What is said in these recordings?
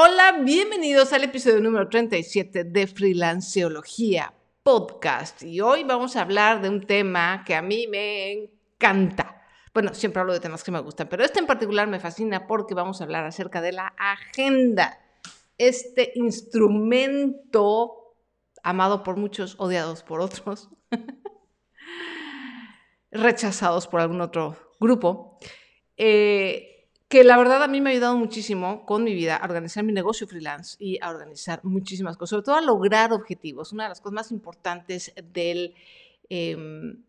Hola, bienvenidos al episodio número 37 de Freelanceología Podcast. Y hoy vamos a hablar de un tema que a mí me encanta. Bueno, siempre hablo de temas que me gustan, pero este en particular me fascina porque vamos a hablar acerca de la agenda. Este instrumento amado por muchos, odiados por otros, rechazados por algún otro grupo. Eh, que la verdad a mí me ha ayudado muchísimo con mi vida a organizar mi negocio freelance y a organizar muchísimas cosas, sobre todo a lograr objetivos. Una de las cosas más importantes del, em,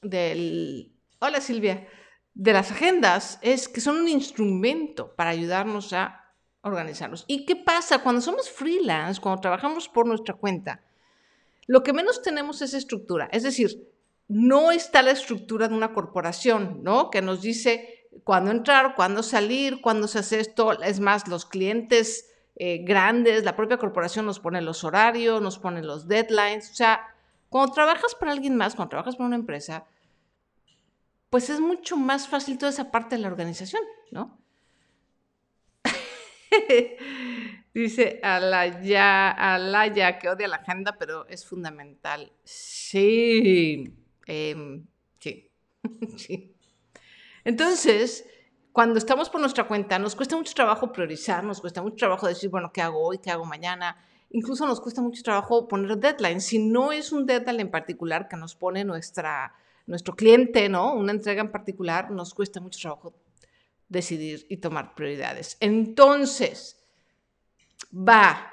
del hola Silvia, de las agendas es que son un instrumento para ayudarnos a organizarnos. ¿Y qué pasa cuando somos freelance, cuando trabajamos por nuestra cuenta? Lo que menos tenemos es estructura, es decir, no está la estructura de una corporación, ¿no? Que nos dice cuándo entrar, cuándo salir, cuándo se hace esto. Es más, los clientes eh, grandes, la propia corporación nos pone los horarios, nos pone los deadlines. O sea, cuando trabajas para alguien más, cuando trabajas para una empresa, pues es mucho más fácil toda esa parte de la organización, ¿no? Dice Alaya, Alaya que odia la agenda, pero es fundamental. Sí, em, sí, sí. Entonces, cuando estamos por nuestra cuenta, nos cuesta mucho trabajo priorizar, nos cuesta mucho trabajo decir, bueno, ¿qué hago hoy? ¿Qué hago mañana? Incluso nos cuesta mucho trabajo poner deadlines. Si no es un deadline en particular que nos pone nuestra, nuestro cliente, ¿no? Una entrega en particular, nos cuesta mucho trabajo decidir y tomar prioridades. Entonces, va.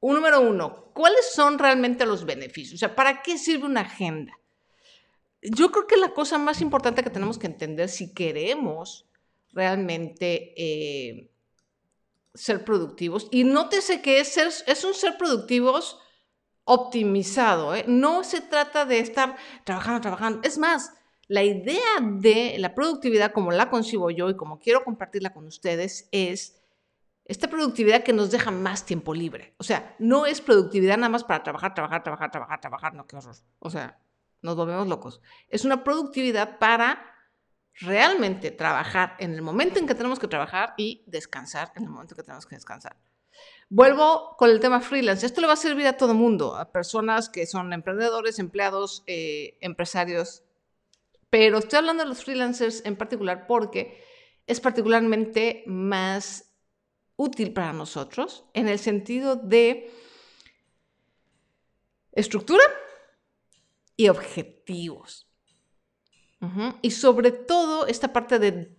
Un número uno, ¿cuáles son realmente los beneficios? O sea, ¿para qué sirve una agenda? Yo creo que la cosa más importante que tenemos que entender si queremos realmente eh, ser productivos, y nótese que es, ser, es un ser productivos optimizado, ¿eh? no se trata de estar trabajando, trabajando. Es más, la idea de la productividad como la concibo yo y como quiero compartirla con ustedes es esta productividad que nos deja más tiempo libre. O sea, no es productividad nada más para trabajar, trabajar, trabajar, trabajar, trabajar, no, qué horror. O sea, nos volvemos locos. Es una productividad para realmente trabajar en el momento en que tenemos que trabajar y descansar en el momento que tenemos que descansar. Vuelvo con el tema freelance. Esto le va a servir a todo mundo, a personas que son emprendedores, empleados, eh, empresarios, pero estoy hablando de los freelancers en particular porque es particularmente más útil para nosotros en el sentido de estructura, y objetivos. Y sobre todo esta parte de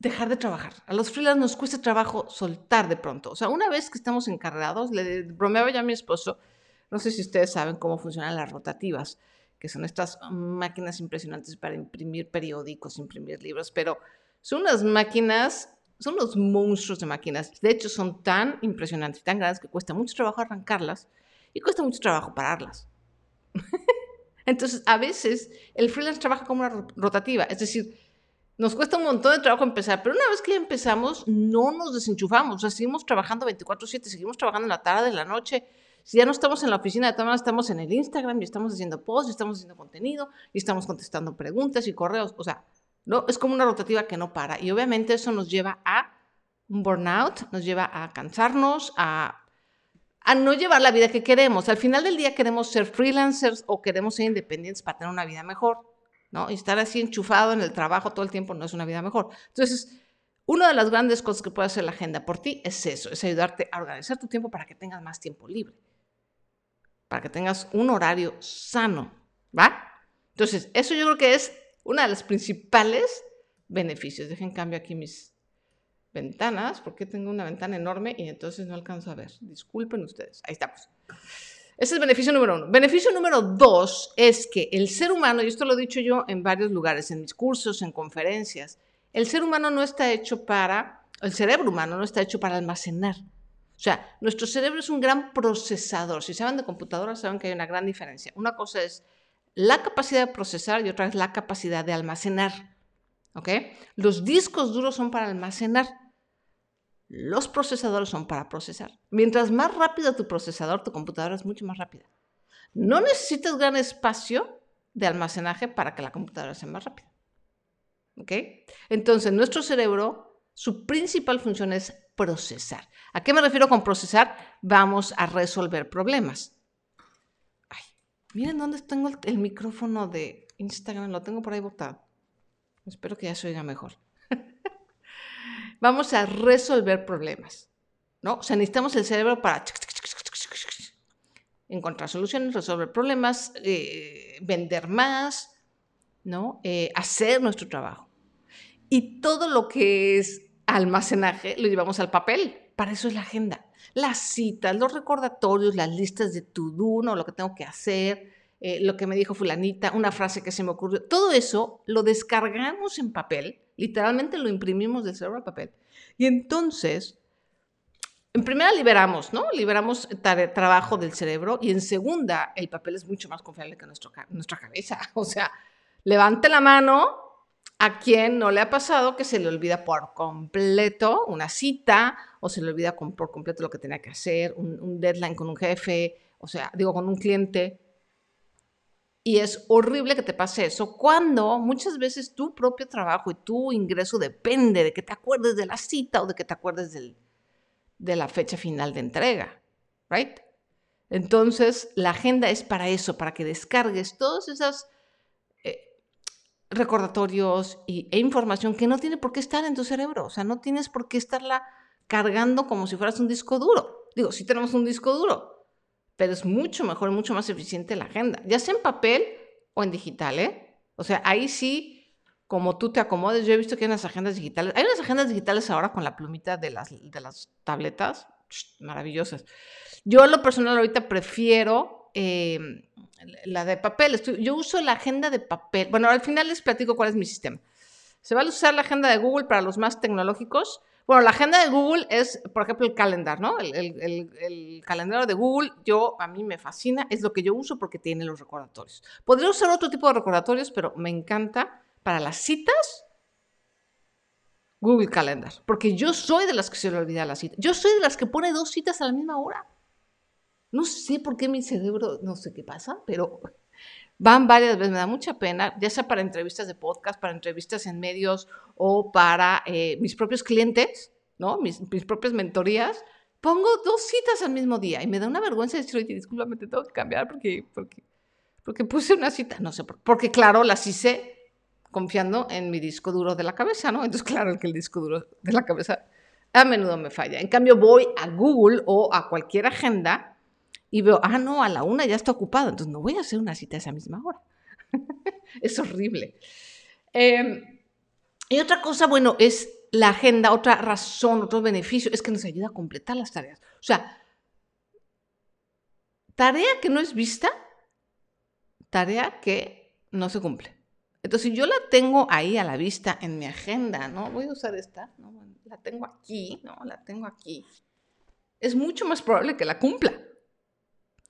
dejar de trabajar. A los freelance nos cuesta trabajo soltar de pronto. O sea, una vez que estamos encargados, le bromeaba ya a mi esposo, no sé si ustedes saben cómo funcionan las rotativas, que son estas máquinas impresionantes para imprimir periódicos, imprimir libros, pero son unas máquinas, son los monstruos de máquinas. De hecho, son tan impresionantes y tan grandes que cuesta mucho trabajo arrancarlas y cuesta mucho trabajo pararlas. Entonces, a veces el freelance trabaja como una rotativa, es decir, nos cuesta un montón de trabajo empezar, pero una vez que ya empezamos, no nos desenchufamos, o sea, seguimos trabajando 24/7, seguimos trabajando en la tarde, en la noche. Si ya no estamos en la oficina, de todas estamos en el Instagram y estamos haciendo posts, y estamos haciendo contenido y estamos contestando preguntas y correos. O sea, no, es como una rotativa que no para. Y obviamente eso nos lleva a un burnout, nos lleva a cansarnos, a a no llevar la vida que queremos. Al final del día queremos ser freelancers o queremos ser independientes para tener una vida mejor, ¿no? Y estar así enchufado en el trabajo todo el tiempo no es una vida mejor. Entonces, una de las grandes cosas que puede hacer la agenda por ti es eso, es ayudarte a organizar tu tiempo para que tengas más tiempo libre, para que tengas un horario sano, ¿va? Entonces, eso yo creo que es una de las principales beneficios. Dejen cambio aquí mis ventanas, porque tengo una ventana enorme y entonces no alcanzo a ver. Disculpen ustedes. Ahí estamos. Ese es el beneficio número uno. Beneficio número dos es que el ser humano, y esto lo he dicho yo en varios lugares, en mis cursos, en conferencias, el ser humano no está hecho para, el cerebro humano no está hecho para almacenar. O sea, nuestro cerebro es un gran procesador. Si saben de computadoras, saben que hay una gran diferencia. Una cosa es la capacidad de procesar y otra es la capacidad de almacenar. ¿Ok? Los discos duros son para almacenar. Los procesadores son para procesar. Mientras más rápido tu procesador, tu computadora es mucho más rápida. No necesitas gran espacio de almacenaje para que la computadora sea más rápida. ¿Ok? Entonces, nuestro cerebro, su principal función es procesar. ¿A qué me refiero con procesar? Vamos a resolver problemas. Ay, miren dónde tengo el, el micrófono de Instagram, lo tengo por ahí botado. Espero que ya se oiga mejor. Vamos a resolver problemas, ¿no? O sea, necesitamos el cerebro para encontrar soluciones, resolver problemas, eh, vender más, ¿no? Eh, hacer nuestro trabajo. Y todo lo que es almacenaje lo llevamos al papel. Para eso es la agenda. Las citas, los recordatorios, las listas de to-do, ¿no? lo que tengo que hacer, eh, lo que me dijo fulanita, una frase que se me ocurrió. Todo eso lo descargamos en papel, literalmente lo imprimimos del cerebro al papel. Y entonces en primera liberamos, ¿no? Liberamos trabajo del cerebro y en segunda, el papel es mucho más confiable que nuestra cabeza. O sea, levante la mano a quien no le ha pasado que se le olvida por completo una cita o se le olvida por completo lo que tenía que hacer, un, deadline con un jefe, o sea, digo, con un cliente. Y es horrible que te pase eso cuando muchas veces tu propio trabajo y tu ingreso depende de que te acuerdes de la cita o de que te acuerdes de la fecha final de entrega, ¿right? Entonces, la agenda es para eso, para que descargues todos esos eh, recordatorios y, e información que no tiene por qué estar en tu cerebro. O sea, no tienes por qué estarla cargando como si fueras un disco duro. Digo, sí tenemos un disco duro, pero es mucho mejor mucho más eficiente la agenda, ya sea en papel o en digital, ¿eh? O sea, ahí sí como tú te acomodes. Yo he visto que hay unas agendas digitales. Hay unas agendas digitales ahora con la plumita de las, de las tabletas, maravillosas. Yo, lo personal, ahorita prefiero em, la de papel. yo uso la agenda de papel. Bueno, al final les platico cuál es mi sistema. Se va a usar la agenda de Google para los más tecnológicos. Bueno, la agenda de Google es, por ejemplo, el calendar, ¿no? El, el, calendario de Google, yo, a mí me fascina, es lo que yo uso porque tiene los recordatorios. Podría usar otro tipo de recordatorios, pero me encanta para las citas, Google Calendar. Porque yo soy de las que se le olvida la cita. Yo soy de las que pone dos citas a la misma hora. No sé por qué mi cerebro, no sé qué pasa, pero van varias veces. Me da mucha pena, ya sea para entrevistas de podcast, para entrevistas en medios o para eh, mis propios clientes, ¿no? Mis, propias mentorías. Pongo dos citas al mismo día y me da una vergüenza decir, oye, discúlpame, te tengo que cambiar porque, porque, porque puse una cita. No sé, porque claro, las hice confiando en mi disco duro de la cabeza, ¿no? Entonces, claro que el disco duro de la cabeza a menudo me falla. En cambio, voy a Google o a cualquier agenda y veo, ah, no, a la una ya está ocupado, entonces no voy a hacer una cita a esa misma hora. es horrible. Em, y otra cosa, bueno, es la agenda, otra razón, otro beneficio, es que nos ayuda a completar las tareas. O sea, tarea que no es vista, tarea que no se cumple. Entonces, yo la tengo ahí a la vista en mi agenda, ¿no? Voy a usar esta, ¿no? La tengo aquí, ¿no? La tengo aquí. Es mucho más probable que la cumpla.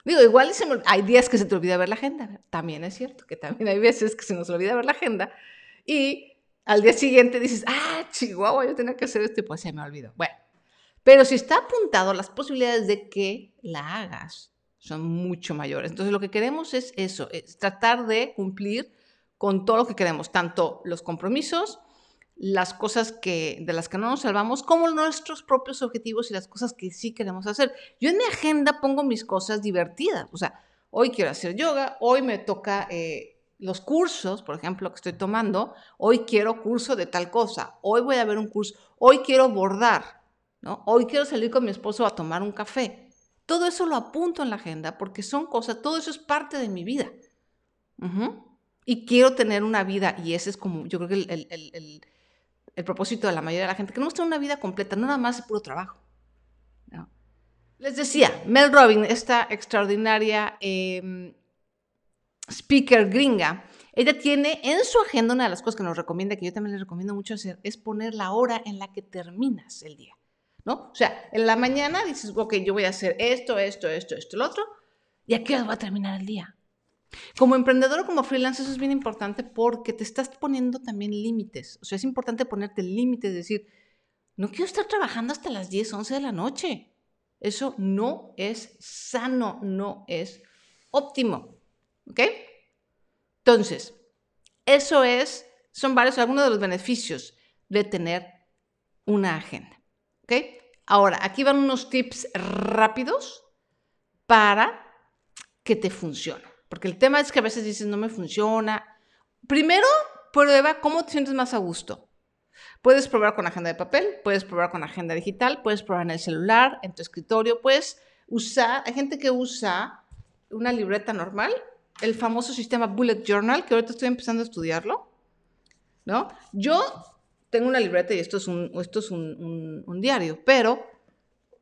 Digo, igual hay días que se te olvida ver la agenda. También es cierto que también hay veces que se nos olvida ver la agenda y al día siguiente dices, ah, chihuahua, yo tenía que hacer esto y pues se me olvidó. Bueno, pero si está apuntado, las posibilidades de que la hagas son mucho mayores. Entonces, lo que queremos es eso, es tratar de cumplir con todo lo que queremos, tanto los compromisos, las cosas que, de las que no nos salvamos, como nuestros propios objetivos y las cosas que sí queremos hacer. Yo en mi agenda pongo mis cosas divertidas, o sea, hoy quiero hacer yoga, hoy me toca eh, los cursos, por ejemplo, que estoy tomando, hoy quiero curso de tal cosa, hoy voy a ver un curso, hoy quiero bordar, ¿no? Hoy quiero salir con mi esposo a tomar un café. Todo eso lo apunto en la agenda porque son cosas, todo eso es parte de mi vida. Y quiero tener una vida, y ese es como, yo creo que el, propósito de la mayoría de la gente, que no tener una vida completa, no nada más puro trabajo. Les decía, Mel Robin, esta extraordinaria em, speaker gringa, ella tiene en su agenda una de las cosas que nos recomienda, que yo también les recomiendo mucho hacer, es poner la hora en la que terminas el día. ¿no? O sea, en la mañana dices, ok, yo voy a hacer esto, esto, esto, esto, lo otro, y aquí va a terminar el día. Como emprendedor o como freelance, eso es bien importante porque te estás poniendo también límites. O sea, es importante ponerte límites, decir, no quiero estar trabajando hasta las 10, 11 de la noche. Eso no es sano, no es óptimo. ¿Ok? Entonces, eso es, son varios, algunos de los beneficios de tener una agenda. ¿Ok? Ahora, aquí van unos tips rápidos para que te funcione. Porque el tema es que a veces dices, no me funciona. Primero, prueba cómo te sientes más a gusto. Puedes probar con agenda de papel, puedes probar con agenda digital, puedes probar en el celular, en tu escritorio, puedes usar, hay gente que usa una libreta normal, el famoso sistema Bullet Journal, que ahorita estoy empezando a estudiarlo, ¿no? Yo tengo una libreta y esto es un, esto es un, diario, pero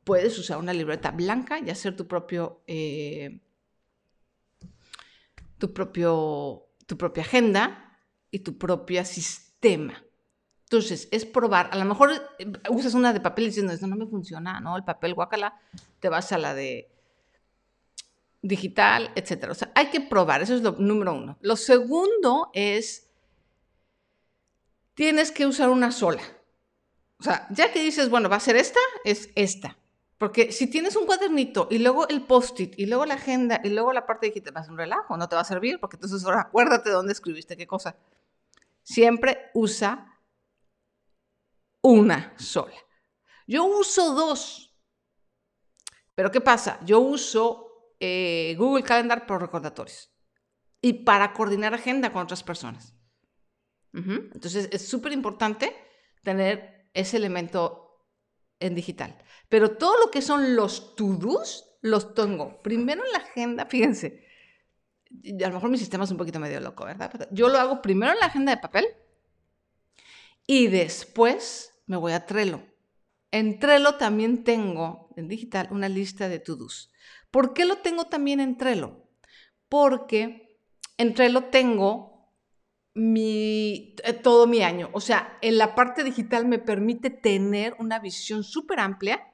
puedes usar una libreta blanca y hacer tu propio, eh, tu propio, tu propia agenda y tu propio sistema. Entonces, es probar. A lo mejor eh, usas una de papel no, esto no me funciona, ¿no? El papel, guacala, te vas a la de digital, etcétera. O sea, hay que probar. Eso es lo número uno. Lo segundo es, tienes que usar una sola. O sea, ya que dices, bueno, va a ser esta, es esta. Porque si tienes un cuadernito y luego el post-it y luego la agenda y luego la parte digital, va a un relajo, no te va a servir porque entonces ahora acuérdate de dónde escribiste qué cosa. Siempre usa una sola. Yo uso dos. Pero ¿qué pasa? Yo uso eh, Google Calendar por recordatorios y para coordinar agenda con otras personas. Entonces es súper importante tener ese elemento en digital. Pero todo lo que son los to-dos, los tengo primero en la agenda, fíjense, a lo mejor mi sistema es un poquito medio loco, ¿verdad? yo lo hago primero en la agenda de papel y después me voy a Trello. En Trello también tengo, en digital, una lista de to-dos. ¿Por qué lo tengo también en Trello? Porque en Trello tengo mi, eh, todo mi año. O sea, en la parte digital me permite tener una visión súper amplia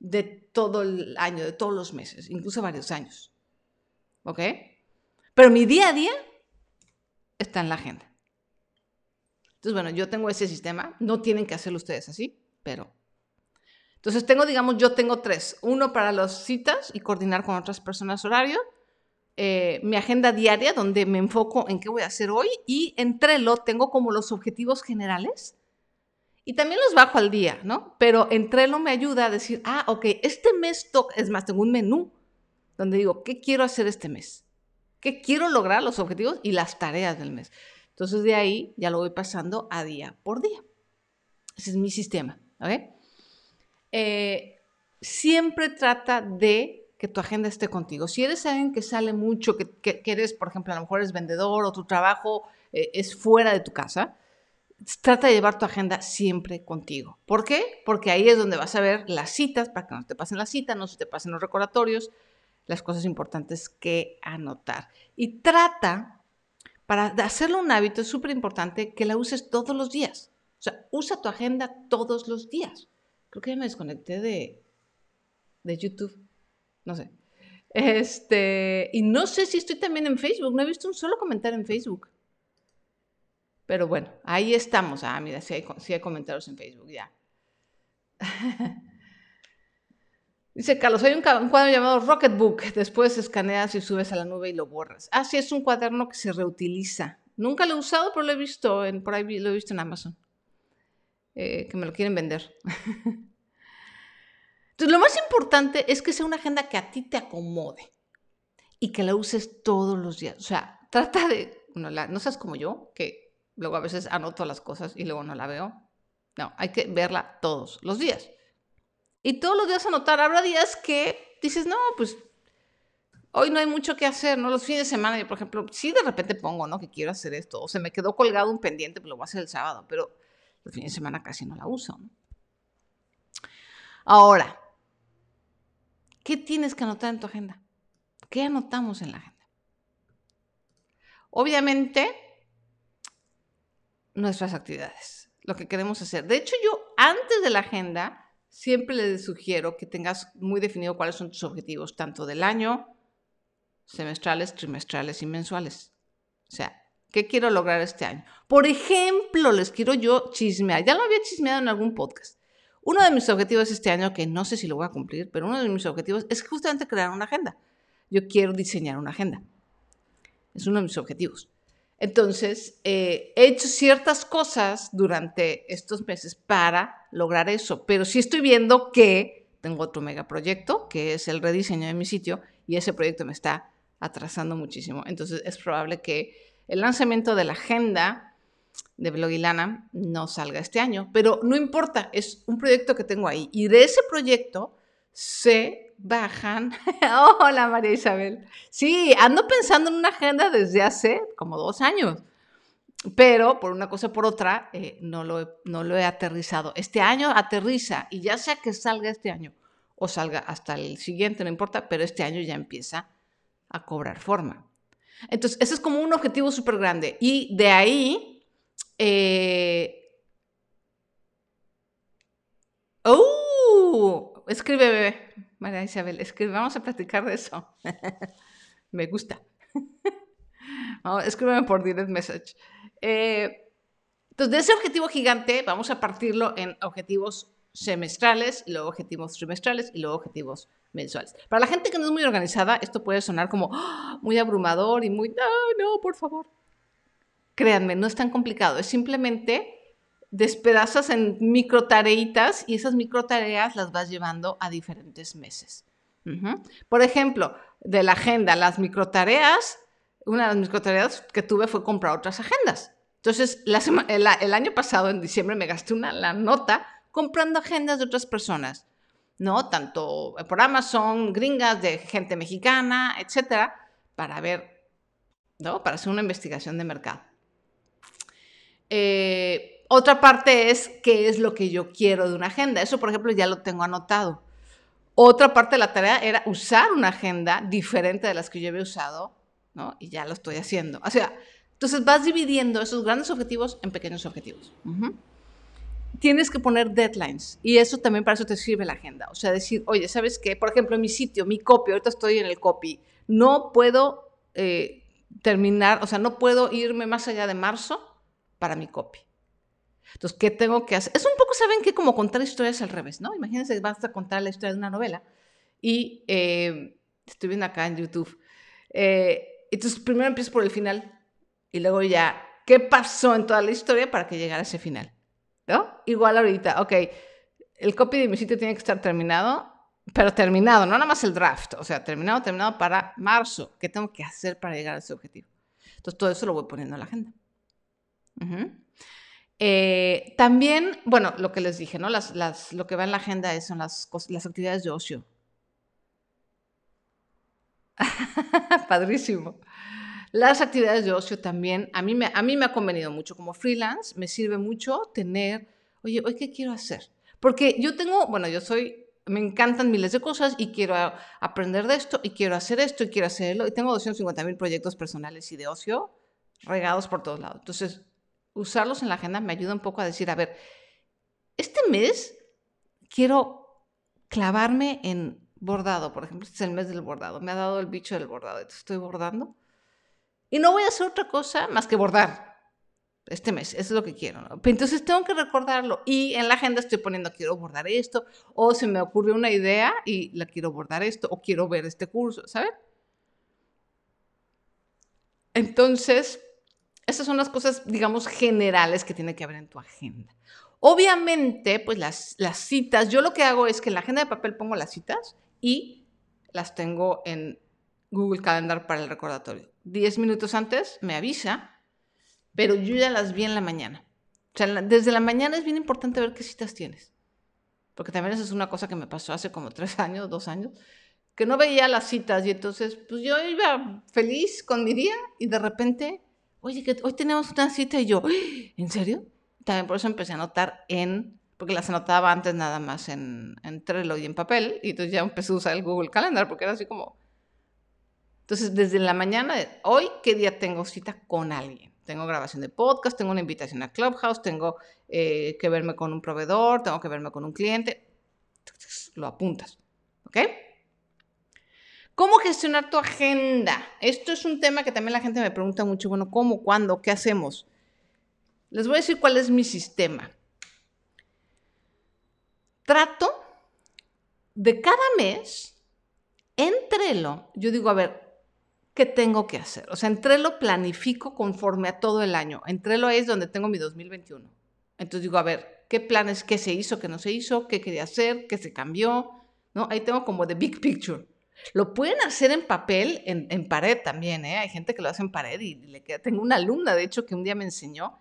de todo el año, de todos los meses, incluso varios años. ¿Ok? Pero mi día a día está en la agenda. Entonces, bueno, yo tengo ese sistema, no tienen que hacerlo ustedes así, pero... Entonces, tengo, digamos, yo tengo tres. Uno para las citas y coordinar con otras personas horario. Eh, mi agenda diaria, donde me enfoco en qué voy a hacer hoy. Y en Trello tengo como los objetivos generales. Y también los bajo al día, ¿no? Pero en Trello me ayuda a decir, ah, ok, este mes toca, es más, tengo un menú donde digo, ¿qué quiero hacer este mes? ¿Qué quiero lograr los objetivos y las tareas del mes? Entonces de ahí ya lo voy pasando a día por día. Ese es mi sistema. Eh, siempre trata de que tu agenda esté contigo. Si eres alguien que sale mucho, que, eres, por ejemplo, a lo mejor eres vendedor o tu trabajo eh, es fuera de tu casa, trata de llevar tu agenda siempre contigo. ¿Por qué? Porque ahí es donde vas a ver las citas, para que no te pasen las citas, no se te pasen los recordatorios, las cosas importantes que anotar. Y trata para hacerlo un hábito es súper importante que la uses todos los días. O sea, usa tu agenda todos los días. Creo que ya me desconecté de, de YouTube. No sé. Este, y no sé si estoy también en Facebook. No he visto un solo comentario en Facebook. Pero bueno, ahí estamos. Ah, mira, sí hay, hay comentarios en Facebook, ya. Dice Carlos, hay un, cuadro llamado Rocketbook. Después escaneas y subes a la nube y lo borras. Ah, sí, es un cuaderno que se reutiliza. Nunca lo he usado, pero lo he visto en, por ahí lo he visto en Amazon. Eh, que me lo quieren vender. Entonces, lo más importante es que sea una agenda que a ti te acomode y que la uses todos los días. O sea, trata de, no, no seas como yo, que luego a veces anoto las cosas y luego no la veo. No, hay que verla todos los días. Y todos los días anotar. Habrá días que dices, no, pues hoy no hay mucho que hacer, ¿no? Los fines de semana, yo, por ejemplo, sí de repente pongo, ¿no? Que quiero hacer esto. O se me quedó colgado un pendiente, pues lo voy a hacer el sábado. Pero los fines de semana casi no la uso. Ahora, ¿qué tienes que anotar en tu agenda? ¿Qué anotamos en la agenda? Obviamente, nuestras actividades, lo que queremos hacer. De hecho, yo antes de la agenda siempre les sugiero que tengas muy definido cuáles son tus objetivos, tanto del año, semestrales, trimestrales y mensuales. O sea, ¿qué quiero lograr este año? Por ejemplo, les quiero yo chismear. Ya lo había chismeado en algún podcast. Uno de mis objetivos este año, que no sé si lo voy a cumplir, pero uno de mis objetivos es justamente crear una agenda. Yo quiero diseñar una agenda. Es uno de mis objetivos. Entonces, eh, he hecho ciertas cosas durante estos meses para lograr eso, pero sí estoy viendo que tengo otro megaproyecto, que es el rediseño de mi sitio, y ese proyecto me está atrasando muchísimo. Entonces, es probable que el lanzamiento de la agenda de Blogilana no salga este año, pero no importa, es un proyecto que tengo ahí. Y de ese proyecto se bajan. Hola María Isabel. Sí, ando pensando en una agenda desde hace como dos años, pero por una cosa o por otra eh, no, lo he, no lo he aterrizado. Este año aterriza y ya sea que salga este año o salga hasta el siguiente, no importa, pero este año ya empieza a cobrar forma. Entonces, ese es como un objetivo súper grande. Y de ahí... Eh... ¡Oh! Escribe, bebé. María Isabel, escribe. Vamos a platicar de eso. Me gusta. escríbeme por direct message. Eh, entonces, de ese objetivo gigante, vamos a partirlo en objetivos semestrales, luego objetivos trimestrales y luego objetivos mensuales. Para la gente que no es muy organizada, esto puede sonar como ¡ah! muy abrumador y muy, no, no, por favor. Créanme, no es tan complicado, es simplemente despedazas en micro tareitas y esas micro tareas las vas llevando a diferentes meses. Por ejemplo, de la agenda, las micro tareas, una de las micro tareas que tuve fue comprar otras agendas. Entonces, el, el, año pasado, en diciembre, me gasté una la nota comprando agendas de otras personas. ¿no? Tanto por Amazon, gringas, de gente mexicana, etcétera, para ver, ¿no? Para hacer una investigación de mercado. Eh, otra parte es qué es lo que yo quiero de una agenda. Eso, por ejemplo, ya lo tengo anotado. Otra parte de la tarea era usar una agenda diferente de las que yo había usado, ¿no? Y ya lo estoy haciendo. O sea, entonces vas dividiendo esos grandes objetivos en pequeños objetivos tienes que poner deadlines y eso también para eso te sirve la agenda. O sea, decir, oye, ¿sabes qué? Por ejemplo, en mi sitio, mi copy, ahorita estoy en el copy, no puedo eh, terminar, o sea, no puedo irme más allá de marzo para mi copy. Entonces, ¿qué tengo que hacer? Es un poco, ¿saben qué? Como contar historias al revés, ¿no? Imagínense, vas a contar la historia de una novela y eh, estoy viendo acá en YouTube. Eh, entonces, primero empiezo por el final y luego ya, ¿qué pasó en toda la historia para que llegara a ese final? ¿no? Igual ahorita, ok, el copy de mi sitio tiene que estar terminado, pero terminado, no nada más el draft, o sea, terminado, terminado para marzo. ¿Qué tengo que hacer para llegar a ese objetivo? Entonces, todo eso lo voy poniendo en la agenda. Eh, también, bueno, lo que les dije, ¿no? Las, las, lo que va en la agenda son las, las actividades de ocio. Padrísimo. Las actividades de ocio también, a mí, me, a mí me ha convenido mucho como freelance, me sirve mucho tener, oye, ¿hoy qué quiero hacer? Porque yo tengo, bueno, yo soy, me encantan miles de cosas y quiero aprender de esto y quiero hacer esto y quiero hacerlo y tengo 250 mil proyectos personales y de ocio regados por todos lados. Entonces, usarlos en la agenda me ayuda un poco a decir, a ver, este mes quiero clavarme en bordado, por ejemplo, este es el mes del bordado, me ha dado el bicho del bordado, entonces estoy bordando y no voy a hacer otra cosa más que bordar este mes, eso es lo que quiero. Entonces tengo que recordarlo y en la agenda estoy poniendo quiero bordar esto o se me ocurrió una idea y la quiero bordar esto o quiero ver este curso, ¿sabes? Entonces, esas son las cosas, digamos, generales que tiene que haber en tu agenda. Obviamente, pues las, las citas, yo lo que hago es que en la agenda de papel pongo las citas y las tengo en Google Calendar para el recordatorio. Diez minutos antes me avisa, pero yo ya las vi en la mañana. O sea, desde la mañana es bien importante ver qué citas tienes. Porque también esa es una cosa que me pasó hace como tres años, dos años, que no veía las citas y entonces pues yo iba feliz con mi día y de repente, oye, que hoy tenemos una cita y yo, ¿en serio? También por eso empecé a anotar en, porque las anotaba antes nada más en, en Trello y en papel y entonces ya empecé a usar el Google Calendar porque era así como, entonces, desde la mañana de hoy, ¿qué día tengo cita con alguien? Tengo grabación de podcast, tengo una invitación a Clubhouse, tengo eh, que verme con un proveedor, tengo que verme con un cliente. Lo apuntas. ¿Ok? ¿Cómo gestionar tu agenda? Esto es un tema que también la gente me pregunta mucho. Bueno, ¿cómo? ¿Cuándo? ¿Qué hacemos? Les voy a decir cuál es mi sistema. Trato de cada mes, entrelo, yo digo, a ver, qué tengo que hacer. O sea, entre lo planifico conforme a todo el año. Entre lo es donde tengo mi 2021. Entonces digo, a ver, ¿qué planes, qué se hizo, qué no se hizo, qué quería hacer, qué se cambió? ¿No? Ahí tengo como the big picture. Lo pueden hacer en papel, en, pared también, ¿eh? Hay gente que lo hace en pared y le queda. Tengo una alumna, de hecho, que un día me enseñó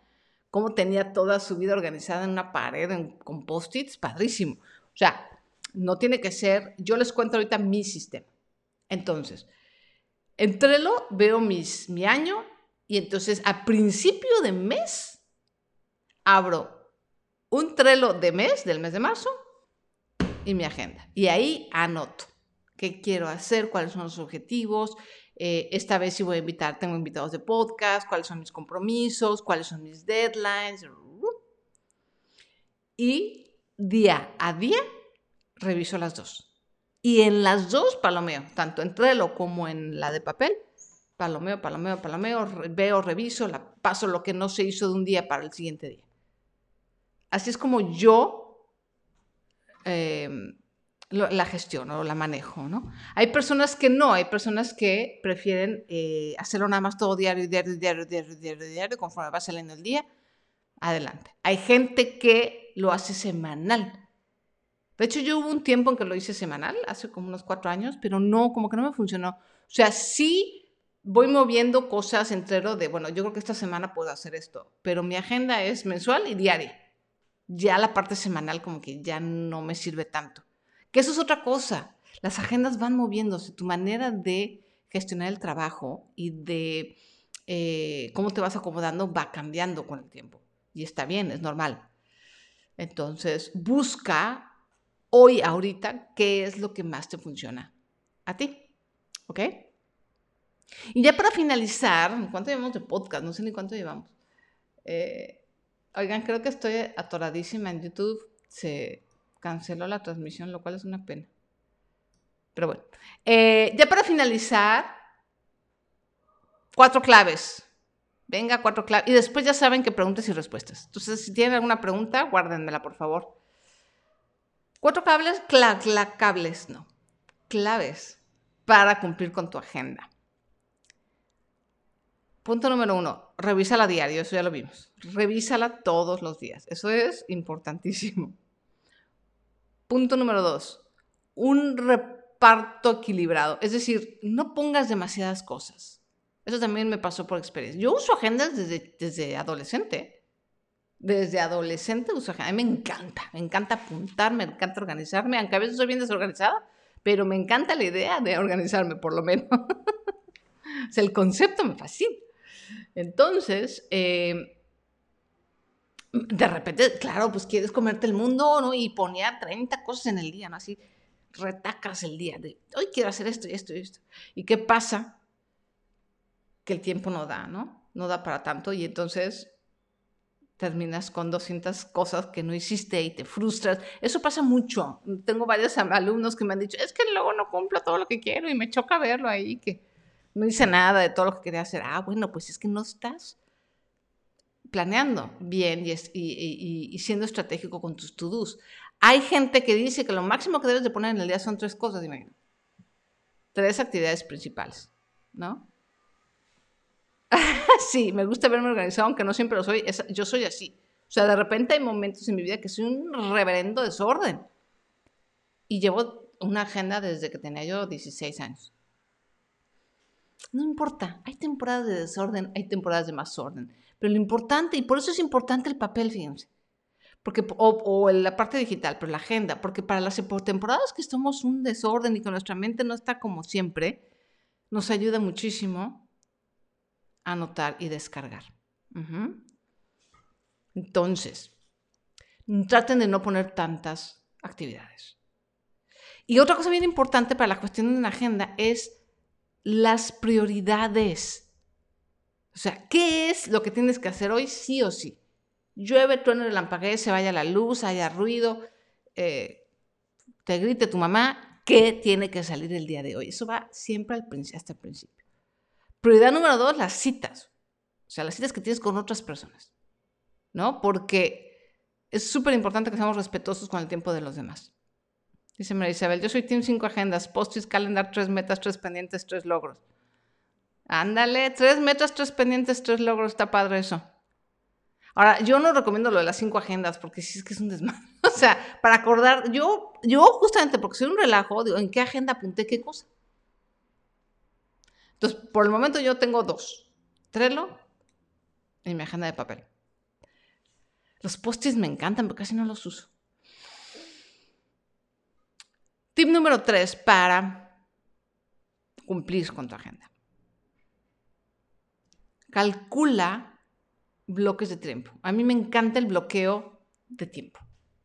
cómo tenía toda su vida organizada en una pared con post-its, padrísimo. O sea, no tiene que ser, yo les cuento ahorita mi sistema. Entonces, en Trello veo mis, mi año y entonces a principio de mes abro un Trello de mes, del mes de marzo, y mi agenda. Y ahí anoto qué quiero hacer, cuáles son los objetivos. Eh, esta vez sí voy a invitar, tengo invitados de podcast, cuáles son mis compromisos, cuáles son mis deadlines. Y día a día reviso las dos. Y en las dos palomeo, tanto en Trello como en la de papel. Palomeo, palomeo, palomeo, veo, reviso, la, paso lo que no se hizo de un día para el siguiente día. Así es como yo em, la gestiono la manejo, ¿no? Hay personas que no, hay personas que prefieren eh, hacerlo nada más todo diario, diario, diario, diario, diario, diario, conforme va saliendo el día, adelante. Hay gente que lo hace semanal. De hecho, yo hubo un tiempo en que lo hice semanal, hace como unos cuatro años, pero no, como que no me funcionó. O sea, sí voy moviendo cosas entre lo de, bueno, yo creo que esta semana puedo hacer esto, pero mi agenda es mensual y diaria. Ya la parte semanal como que ya no me sirve tanto. Que eso es otra cosa. Las agendas van moviéndose. Tu manera de gestionar el trabajo y de eh, cómo te vas acomodando va cambiando con el tiempo. Y está bien, es normal. Entonces, busca hoy, ahorita, qué es lo que más te funciona a ti. ¿Ok? Y ya para finalizar, ¿cuánto llevamos de podcast? No sé ni cuánto llevamos. Eh, oigan, creo que estoy atoradísima en YouTube. Se canceló la transmisión, lo cual es una pena. Pero bueno, eh, ya para finalizar, cuatro claves. Venga, cuatro claves. Y después ya saben que preguntas y respuestas. Entonces, si tienen alguna pregunta, guárdenmela, por favor. Cuatro cables, cables, no, claves para cumplir con tu agenda. Punto número uno, revísala diario, eso ya lo vimos. Revísala todos los días, eso es importantísimo. Punto número dos, un reparto equilibrado, es decir, no pongas demasiadas cosas. Eso también me pasó por experiencia. Yo uso agendas desde, desde adolescente desde adolescente uso agenda. A mí me encanta, me encanta apuntar, me encanta organizarme, aunque a veces soy bien desorganizada, pero me encanta la idea de organizarme, por lo menos. o sea, el concepto me fascina. Entonces, eh, de repente, claro, pues quieres comerte el mundo, ¿no? Y ponía 30 cosas en el día, ¿no? Así retacas el día de, hoy quiero hacer esto y esto y esto. ¿Y qué pasa? Que el tiempo no da, ¿no? No da para tanto y entonces terminas con 200 cosas que no hiciste y te frustras. Eso pasa mucho. Tengo varios alumnos que me han dicho, es que luego no cumplo todo lo que quiero y me choca verlo ahí, que no hice nada de todo lo que quería hacer. Ah, bueno, pues es que no estás planeando bien y, y, siendo estratégico con tus to-dos. Hay gente que dice que lo máximo que debes de poner en el día son tres cosas, dime. Tres actividades principales, ¿no? sí, me gusta verme organizado, aunque no siempre lo soy. yo soy así. O sea, de repente hay momentos en mi vida que soy un reverendo desorden. Y llevo una agenda desde que tenía yo 16 años. No importa, hay temporadas de desorden, hay temporadas de más orden. Pero lo importante, y por eso es importante el papel, fíjense. Porque, o, o la parte digital, pero la agenda, porque para las temporadas que estamos un desorden y que nuestra mente no está como siempre, nos ayuda muchísimo anotar y descargar. Entonces, traten de no poner tantas actividades. Y otra cosa bien importante para la cuestión de una agenda es las prioridades. O sea, ¿qué es lo que tienes que hacer hoy sí o sí? Llueve, trueno, relampaguee, se vaya la luz, haya ruido, eh, te grite tu mamá, ¿qué tiene que salir el día de hoy? Eso va siempre al, hasta el principio. Prioridad número dos, las citas. O sea, las citas que tienes con otras personas. ¿No? Porque es súper importante que seamos respetuosos con el tiempo de los demás. Dice María Isabel, yo soy Team 5 agendas, post-its, calendar, tres metas, tres pendientes, tres logros. Ándale, tres metas, tres pendientes, tres logros, está padre eso. Ahora, yo no recomiendo lo de las cinco agendas porque sí es que es un desmadre. O sea, para acordar, yo, yo justamente porque soy un relajo, digo, ¿en qué agenda apunté qué cosa? Entonces, por el momento yo tengo dos. Trello y mi agenda de papel. Los post-its me encantan, pero casi no los uso. Tip número tres para cumplir con tu agenda. Calcula bloques de tiempo. A mí me encanta el bloqueo de tiempo.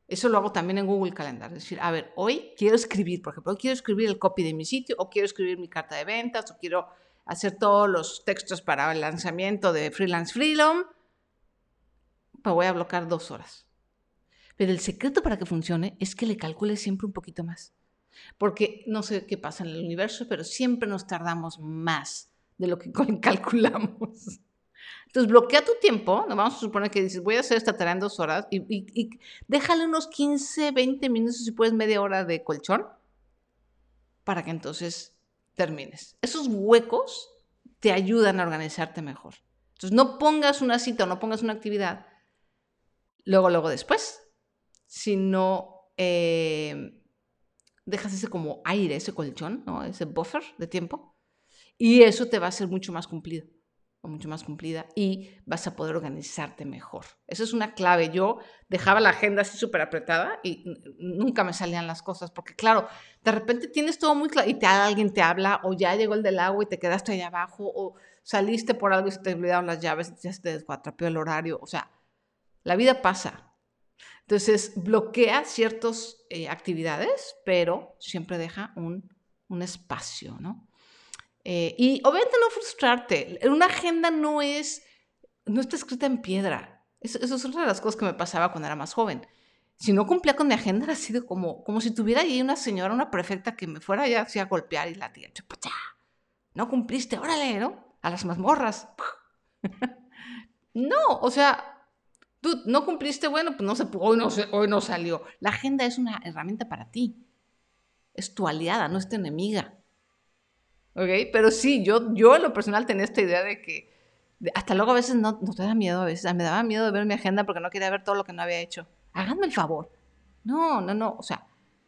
Eso lo hago también en Google Calendar. Es decir, a ver, hoy quiero escribir, por ejemplo, quiero escribir el copy de mi sitio, o quiero escribir mi carta de ventas, o quiero hacer todos los textos para el lanzamiento de Freelance Freedom. Pues voy a bloquear dos horas. Pero el secreto para que funcione es que le calcule siempre un poquito más. Porque no sé qué pasa en el universo, pero siempre nos tardamos más de lo que calculamos. Entonces, bloquea tu tiempo, ¿no? vamos a suponer que dices, voy a hacer esta tarea en dos horas y, déjale unos 15, 20 minutos, si puedes, media hora de colchón, para que entonces termines. Esos huecos te ayudan a organizarte mejor. Entonces, no pongas una cita o no pongas una actividad luego, luego después, sino eh, dejas ese como aire, ese colchón, ¿no? ese buffer de tiempo, y eso te va a ser mucho más cumplido o mucho más cumplida y vas a poder organizarte mejor. Esa es una clave. Yo dejaba la agenda así súper apretada y nunca me salían las cosas, porque claro, de repente tienes todo muy claro y te, alguien te habla o ya llegó el del agua y te quedaste ahí abajo o saliste por algo y se te olvidaron las llaves y ya te descuatrapeó el horario. O sea, la vida pasa. Entonces, bloquea ciertas eh, actividades, pero siempre deja un, un espacio, ¿no? Eh, y obviamente no frustrarte. Una agenda no es, no está escrita en piedra. Eso, es una de las cosas que me pasaba cuando era más joven. Si no cumplía con mi agenda, era sido como, como si tuviera ahí una señora, una prefecta que me fuera ya así a golpear y la tía, no cumpliste, órale, ¿no? A las mazmorras. no, o sea, tú no cumpliste, bueno, pues no se hoy no, hoy no salió. La agenda es una herramienta para ti. Es tu aliada, no es tu enemiga. ¿Ok? Pero sí, yo, yo en lo personal tenía esta idea de que hasta luego a veces no, no te da miedo, a veces me daba miedo de ver mi agenda porque no quería ver todo lo que no había hecho. Háganme el favor. No, no, no, o sea,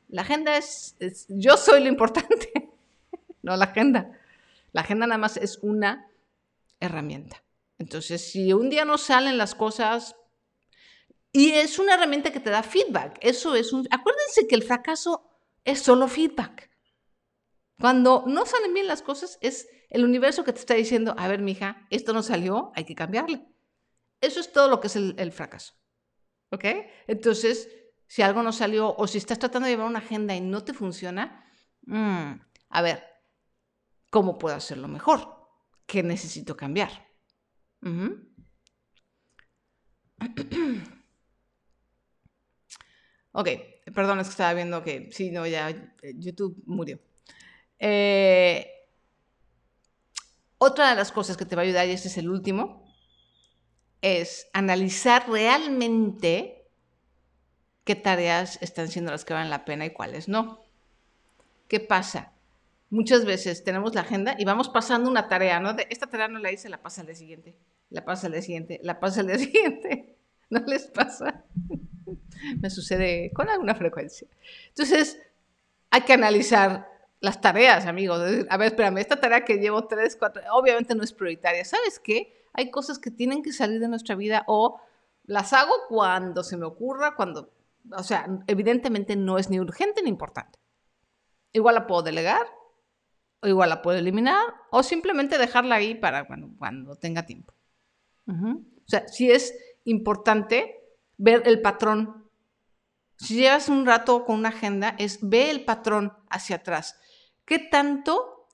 la agenda es, yo soy lo importante, no la agenda. La agenda nada más es una herramienta. Entonces, si un día no salen las cosas, y es una herramienta que te da feedback, eso es un... Acuérdense que el fracaso es solo feedback. Cuando no salen bien las cosas, es el universo que te está diciendo, a ver, mija, esto no salió, hay que cambiarle. Eso es todo lo que es el, fracaso. ¿Ok? Entonces, si algo no salió o si estás tratando de llevar una agenda y no te funciona, mm, a ver, ¿cómo puedo hacerlo mejor? ¿Qué necesito cambiar? ok, perdón, es que estaba viendo que, sí, no, ya YouTube murió. Eh, otra de las cosas que te va a ayudar, y este es el último, es analizar realmente qué tareas están siendo las que valen la pena y cuáles no. ¿Qué pasa? Muchas veces tenemos la agenda y vamos pasando una tarea, ¿no? De esta tarea no la hice, la pasa al día siguiente, la pasa al día siguiente, la pasa al día siguiente. ¿No les pasa? Me sucede con alguna frecuencia. Entonces, hay que analizar las tareas, amigos. A ver, espérame, esta tarea que llevo tres, cuatro, obviamente no es prioritaria. ¿Sabes qué? Hay cosas que tienen que salir de nuestra vida o las hago cuando se me ocurra, cuando, o sea, evidentemente no es ni urgente ni importante. Igual la puedo delegar, o igual la puedo eliminar, o simplemente dejarla ahí para cuando, cuando tenga tiempo. O sea, sí es importante ver el patrón. Si llevas un rato con una agenda, es ve el patrón hacia atrás. ¿Qué tanto?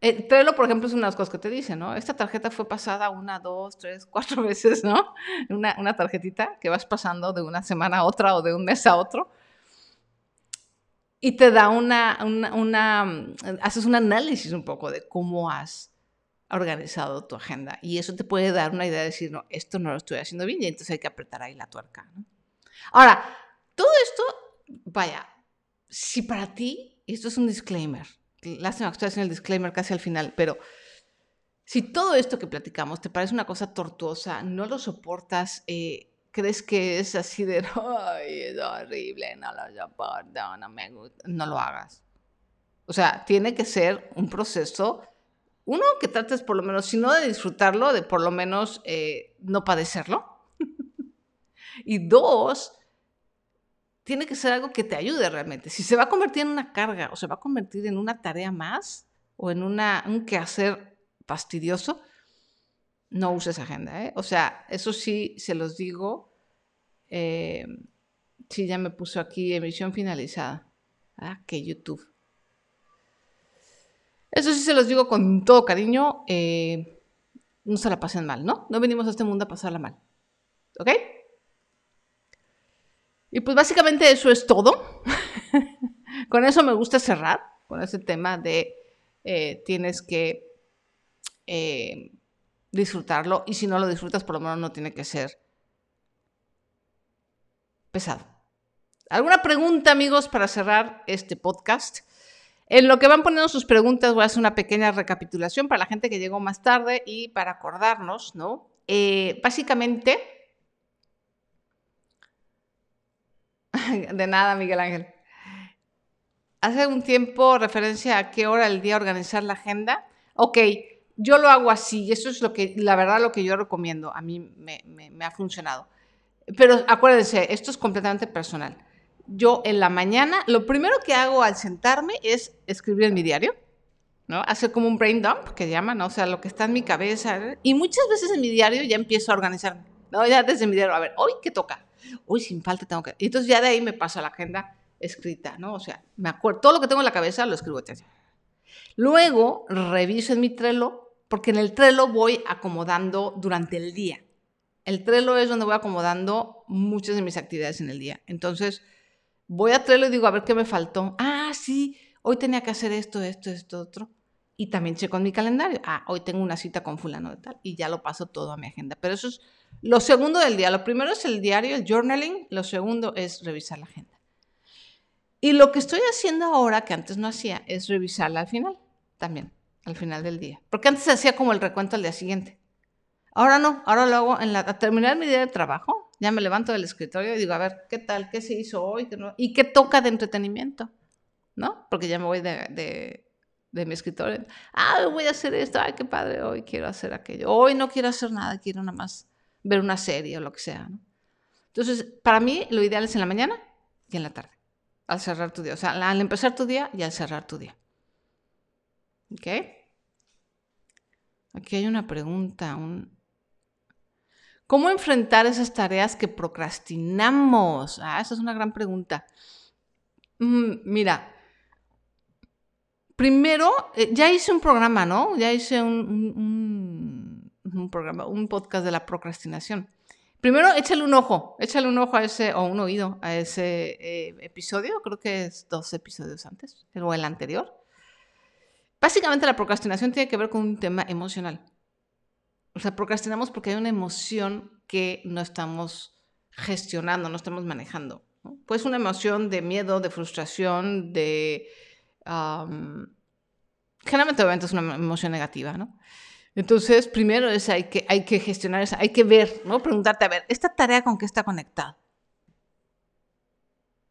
Eh, Trello, por ejemplo, es una de las cosas que te dice, ¿no? Esta tarjeta fue pasada una, dos, tres, cuatro veces, ¿no? Una, una tarjetita que vas pasando de una semana a otra o de un mes a otro. Y te da una, una, una, haces un análisis un poco de cómo has organizado tu agenda. Y eso te puede dar una idea de decir, no, esto no lo estoy haciendo bien y entonces hay que apretar ahí la tuerca. ¿no? Ahora, todo esto, vaya, si para ti, esto es un disclaimer, lástima que estoy haciendo el disclaimer casi al final, pero Si todo esto que platicamos te parece una cosa tortuosa, no lo soportas, eh, crees que es así de, ay, es horrible, no lo soporto, no me gusta, no lo hagas. O sea, tiene que ser un proceso, uno, que trates por lo menos, si no de disfrutarlo, de por lo menos eh, no padecerlo. y dos, tiene que ser algo que te ayude realmente. Si se va a convertir en una carga o se va a convertir en una tarea más o en una, un quehacer fastidioso, no uses agenda. ¿eh? O sea, eso sí, se los digo. Eh, sí, ya me puso aquí emisión finalizada. Ah, que YouTube. Eso sí se los digo con todo cariño. Eh, no se la pasen mal, ¿no? No venimos a este mundo a pasarla mal. ¿Ok? Y pues básicamente eso es todo. con eso me gusta cerrar, con ese tema de eh, tienes que eh, disfrutarlo y si no lo disfrutas por lo menos no tiene que ser pesado. ¿Alguna pregunta amigos para cerrar este podcast? En lo que van poniendo sus preguntas voy a hacer una pequeña recapitulación para la gente que llegó más tarde y para acordarnos, ¿no? Eh, básicamente De nada, Miguel Ángel. Hace un tiempo referencia a qué hora del día organizar la agenda. Ok, yo lo hago así y eso es lo que, la verdad, lo que yo recomiendo. A mí me, ha funcionado. Pero acuérdense, esto es completamente personal. Yo en la mañana, lo primero que hago al sentarme es escribir en mi diario, ¿no? Hacer como un brain dump, que llaman, ¿no? o sea, lo que está en mi cabeza. Y muchas veces en mi diario ya empiezo a organizarme, ¿no? Ya desde mi diario, a ver, hoy qué toca, uy, sin falta tengo que... Y entonces ya de ahí me paso a la agenda escrita, ¿no? O sea, me acuerdo, todo lo que tengo en la cabeza lo escribo. Luego reviso en mi Trello, porque en el Trello voy acomodando durante el día. El Trello es donde voy acomodando muchas de mis actividades en el día. Entonces, voy a Trello y digo, a ver qué me faltó. Ah, sí, hoy tenía que hacer esto, esto, esto, otro. Y también checo en mi calendario. Ah, hoy tengo una cita con fulano de tal. Y ya lo paso todo a mi agenda. Pero eso es lo segundo del día, lo primero es el diario, el journaling, lo segundo es revisar la agenda. Y lo que estoy haciendo ahora, que antes no hacía, es revisarla al final, también, al final del día. Porque antes hacía como el recuento al día siguiente. Ahora no, ahora lo hago en la, a terminar mi día de trabajo, ya me levanto del escritorio y digo, a ver, ¿qué tal? ¿Qué se hizo hoy? ¿Y qué toca de entretenimiento? ¿No? Porque ya me voy de, de mi escritorio. Ah, voy a hacer esto, ay, qué padre, hoy quiero hacer aquello. Hoy no quiero hacer nada, quiero nada más ver una serie o lo que sea. Entonces, para mí lo ideal es en la mañana y en la tarde, al cerrar tu día. O sea, al empezar tu día y al cerrar tu día. ¿Ok? Aquí hay una pregunta. ¿Cómo enfrentar esas tareas que procrastinamos? Ah, esa es una gran pregunta. Mm, mira, primero, eh, ya hice un programa, ¿no? Ya hice un un programa, un podcast de la procrastinación. Primero, échale un ojo, échale un ojo a ese, o un oído a ese eh, episodio, creo que es dos episodios antes, o el anterior. Básicamente la procrastinación tiene que ver con un tema emocional. O sea, procrastinamos porque hay una emoción que no estamos gestionando, no estamos manejando. Pues una emoción de miedo, de frustración, de... generalmente obviamente es una emoción negativa, ¿no? Entonces, primero es hay que, hay que gestionar hay que ver, ¿no? Preguntarte, a ver, ¿esta tarea con qué está conectada?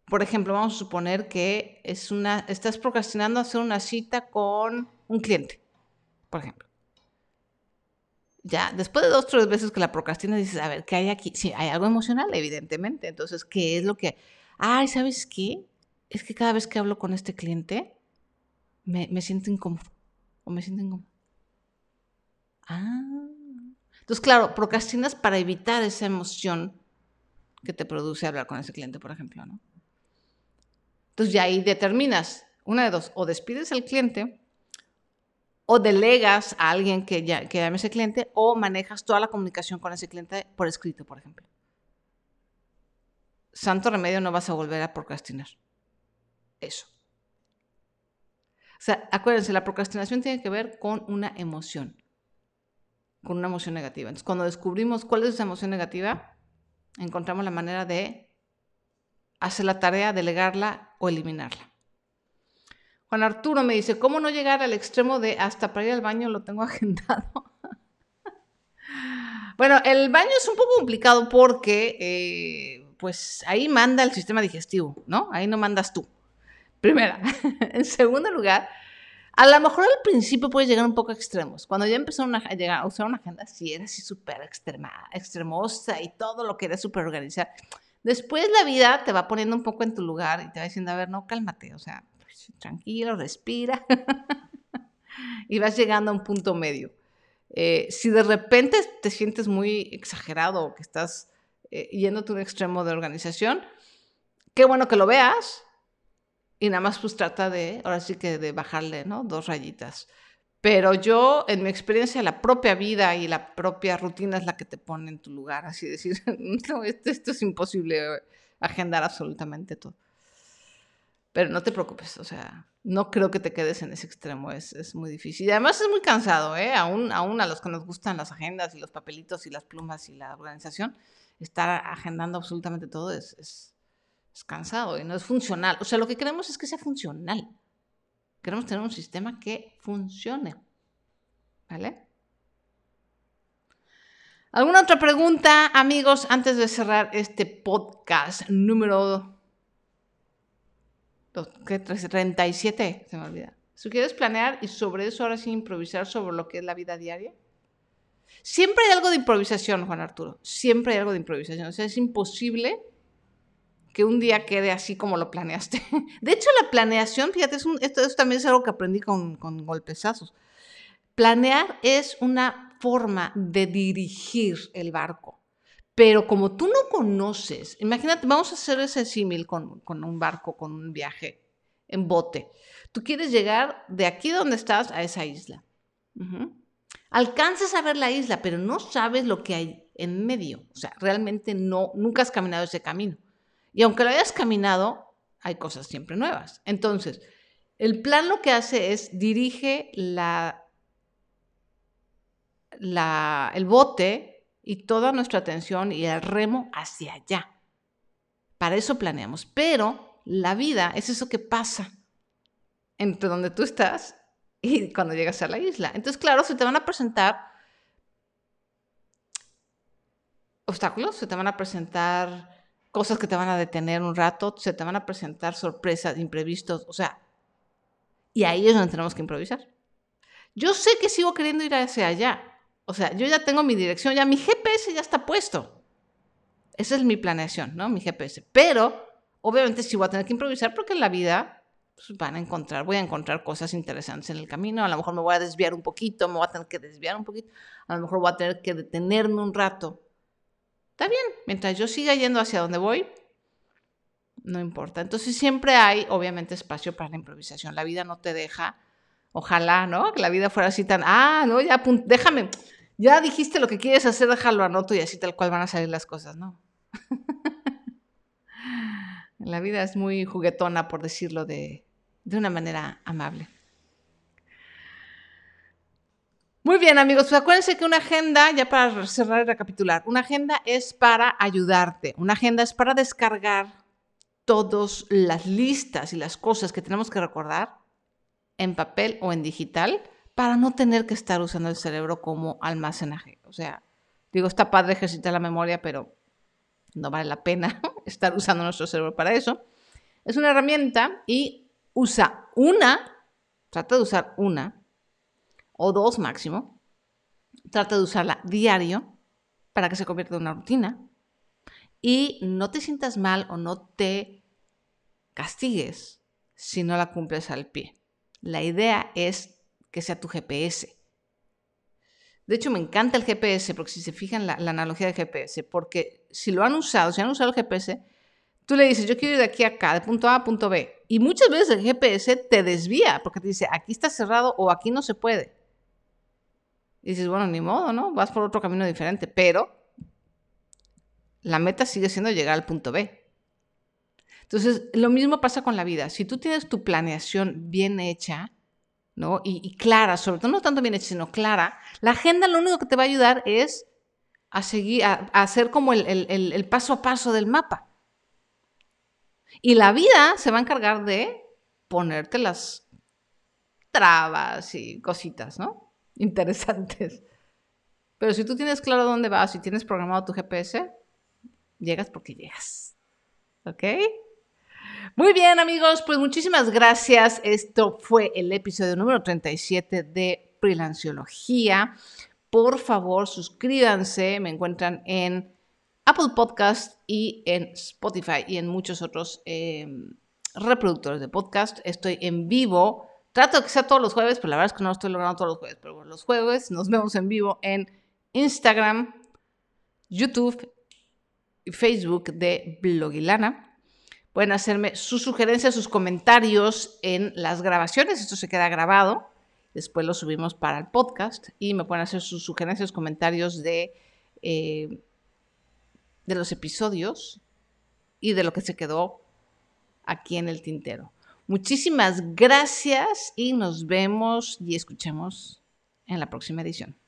Por ejemplo, vamos a suponer que es una, estás procrastinando hacer una cita con un cliente, por ejemplo. Ya, después de dos o tres veces que la procrastinas, dices, a ver, ¿qué hay aquí? Sí, hay algo emocional, evidentemente. Entonces, ¿qué es lo que... Ay, ¿sabes qué? Es que cada vez que hablo con este cliente, me, me siento incómodo. O me siento incómodo. Ah. Entonces, claro, procrastinas para evitar esa emoción que te produce hablar con ese cliente, por ejemplo, ¿no? Entonces ya ahí determinas, una de dos, o despides al cliente, o delegas a alguien que, ya, que llame ese cliente, o manejas toda la comunicación con ese cliente por escrito, por ejemplo. Santo remedio no vas a volver a procrastinar. Eso. O sea, acuérdense, la procrastinación tiene que ver con una emoción con una emoción negativa. Entonces, cuando descubrimos cuál es esa emoción negativa, encontramos la manera de hacer la tarea, delegarla o eliminarla. Juan Arturo me dice, ¿cómo no llegar al extremo de hasta para ir al baño lo tengo agendado? Bueno, el baño es un poco complicado porque, eh, pues ahí manda el sistema digestivo, ¿no? Ahí no mandas tú. Primera. en segundo lugar, a lo mejor al principio puedes llegar un poco extremos. Cuando ya empezaron a, llegar, a usar una agenda así, era así súper extremosa y todo lo que era súper organizar. Después la vida te va poniendo un poco en tu lugar y te va diciendo, a ver, no, cálmate, o sea, pues, tranquilo, respira. y vas llegando a un punto medio. Eh, si de repente te sientes muy exagerado o que estás eh, yéndote a un extremo de organización, qué bueno que lo veas, y nada más pues trata de, ahora sí que de bajarle, ¿no? Dos rayitas. Pero yo, en mi experiencia, la propia vida y la propia rutina es la que te pone en tu lugar, así decir, no, esto, es imposible agendar absolutamente todo. Pero no te preocupes, o sea, no creo que te quedes en ese extremo, es, es muy difícil. Y además es muy cansado, ¿eh? Aún, aún a los que nos gustan las agendas y los papelitos y las plumas y la organización, estar agendando absolutamente todo es, es es cansado y no es funcional. O sea, lo que queremos es que sea funcional. Queremos tener un sistema que funcione. ¿Vale? ¿Alguna otra pregunta, amigos, antes de cerrar este podcast número 37? Se me olvida. Si quieres planear y sobre eso ahora sí improvisar sobre lo que es la vida diaria. Siempre hay algo de improvisación, Juan Arturo. Siempre hay algo de improvisación. O sea, es imposible que un día quede así como lo planeaste. De hecho, la planeación, fíjate, esto, también es algo que aprendí con, con. Planear es una forma de dirigir el barco. Pero como tú no conoces, imagínate, vamos a hacer ese símil con, un barco, con un viaje en bote. Tú quieres llegar de aquí donde estás a esa isla. Alcanzas a ver la isla, pero no sabes lo que hay en medio. O sea, realmente no, nunca has caminado ese camino. Y aunque lo hayas caminado, hay cosas siempre nuevas. Entonces, el plan lo que hace es dirige la, el bote y toda nuestra atención y el remo hacia allá. Para eso planeamos. Pero la vida es eso que pasa entre donde tú estás y cuando llegas a la isla. Entonces, claro, se te van a presentar obstáculos, se te van a presentar cosas que te van a detener un rato, se te van a presentar sorpresas, imprevistos, o sea, y ahí es donde tenemos que improvisar. Yo sé que sigo queriendo ir hacia allá, o sea, yo ya tengo mi dirección, ya mi GPS ya está puesto. Esa es mi planeación, ¿no? Mi GPS. Pero, obviamente, sí voy a tener que improvisar porque en la vida pues, van a encontrar, voy a encontrar cosas interesantes en el camino. A lo mejor me voy a desviar un poquito, me voy a tener que desviar un poquito. A lo mejor voy a tener que detenerme un rato Está bien, mientras yo siga yendo hacia donde voy, no importa. Entonces siempre hay, obviamente, espacio para la improvisación. La vida no te deja, ojalá, ¿no? Que la vida fuera así tan, ah, no, ya, déjame, ya dijiste lo que quieres hacer, déjalo anoto y así tal cual van a salir las cosas, ¿no? la vida es muy juguetona, por decirlo de, de una manera amable. Muy bien, amigos, pues acuérdense que una agenda, ya para cerrar y recapitular, una agenda es para ayudarte, una agenda es para descargar todas las listas y las cosas que tenemos que recordar en papel o en digital para no tener que estar usando el cerebro como almacenaje. O sea, digo, está padre ejercitar la memoria, pero no vale la pena estar usando nuestro cerebro para eso. Es una herramienta y usa una, trata de usar una o dos máximo. Trata de usarla diario para que se convierta en una rutina. Y no te sientas mal o no te castigues si no la cumples al pie. La idea es que sea tu GPS. De hecho, me encanta el GPS, porque si se fijan la, la analogía del GPS, porque si lo han usado, si han usado el GPS, tú le dices, yo quiero ir de aquí a acá, de punto A a punto B. Y muchas veces el GPS te desvía, porque te dice, aquí está cerrado o aquí no se puede. Y dices, bueno, ni modo, ¿no? Vas por otro camino diferente, pero la meta sigue siendo llegar al punto B. Entonces, lo mismo pasa con la vida. Si tú tienes tu planeación bien hecha, ¿no? Y, clara, sobre todo no tanto bien hecha, sino clara, la agenda lo único que te va a ayudar es a seguir, a, hacer como el, el paso a paso del mapa. Y la vida se va a encargar de ponerte las trabas y cositas, ¿no? Interesantes. Pero si tú tienes claro dónde vas y tienes programado tu GPS, llegas porque llegas. ¿Ok? Muy bien, amigos, pues muchísimas gracias. Esto fue el episodio número 37 de Freelanciología. Por favor, suscríbanse. Me encuentran en Apple Podcast y en Spotify y en muchos otros em, reproductores de podcast. Estoy en vivo. Trato de que sea todos los jueves, pero la verdad es que no lo estoy logrando todos los jueves. Pero los jueves nos vemos en vivo en Instagram, YouTube y Facebook de Blogilana. Pueden hacerme sus sugerencias, sus comentarios en las grabaciones. Esto se queda grabado. Después lo subimos para el podcast y me pueden hacer sus sugerencias, comentarios de, eh, de los episodios y de lo que se quedó aquí en el tintero. Muchísimas gracias y nos vemos y escuchemos en la próxima edición.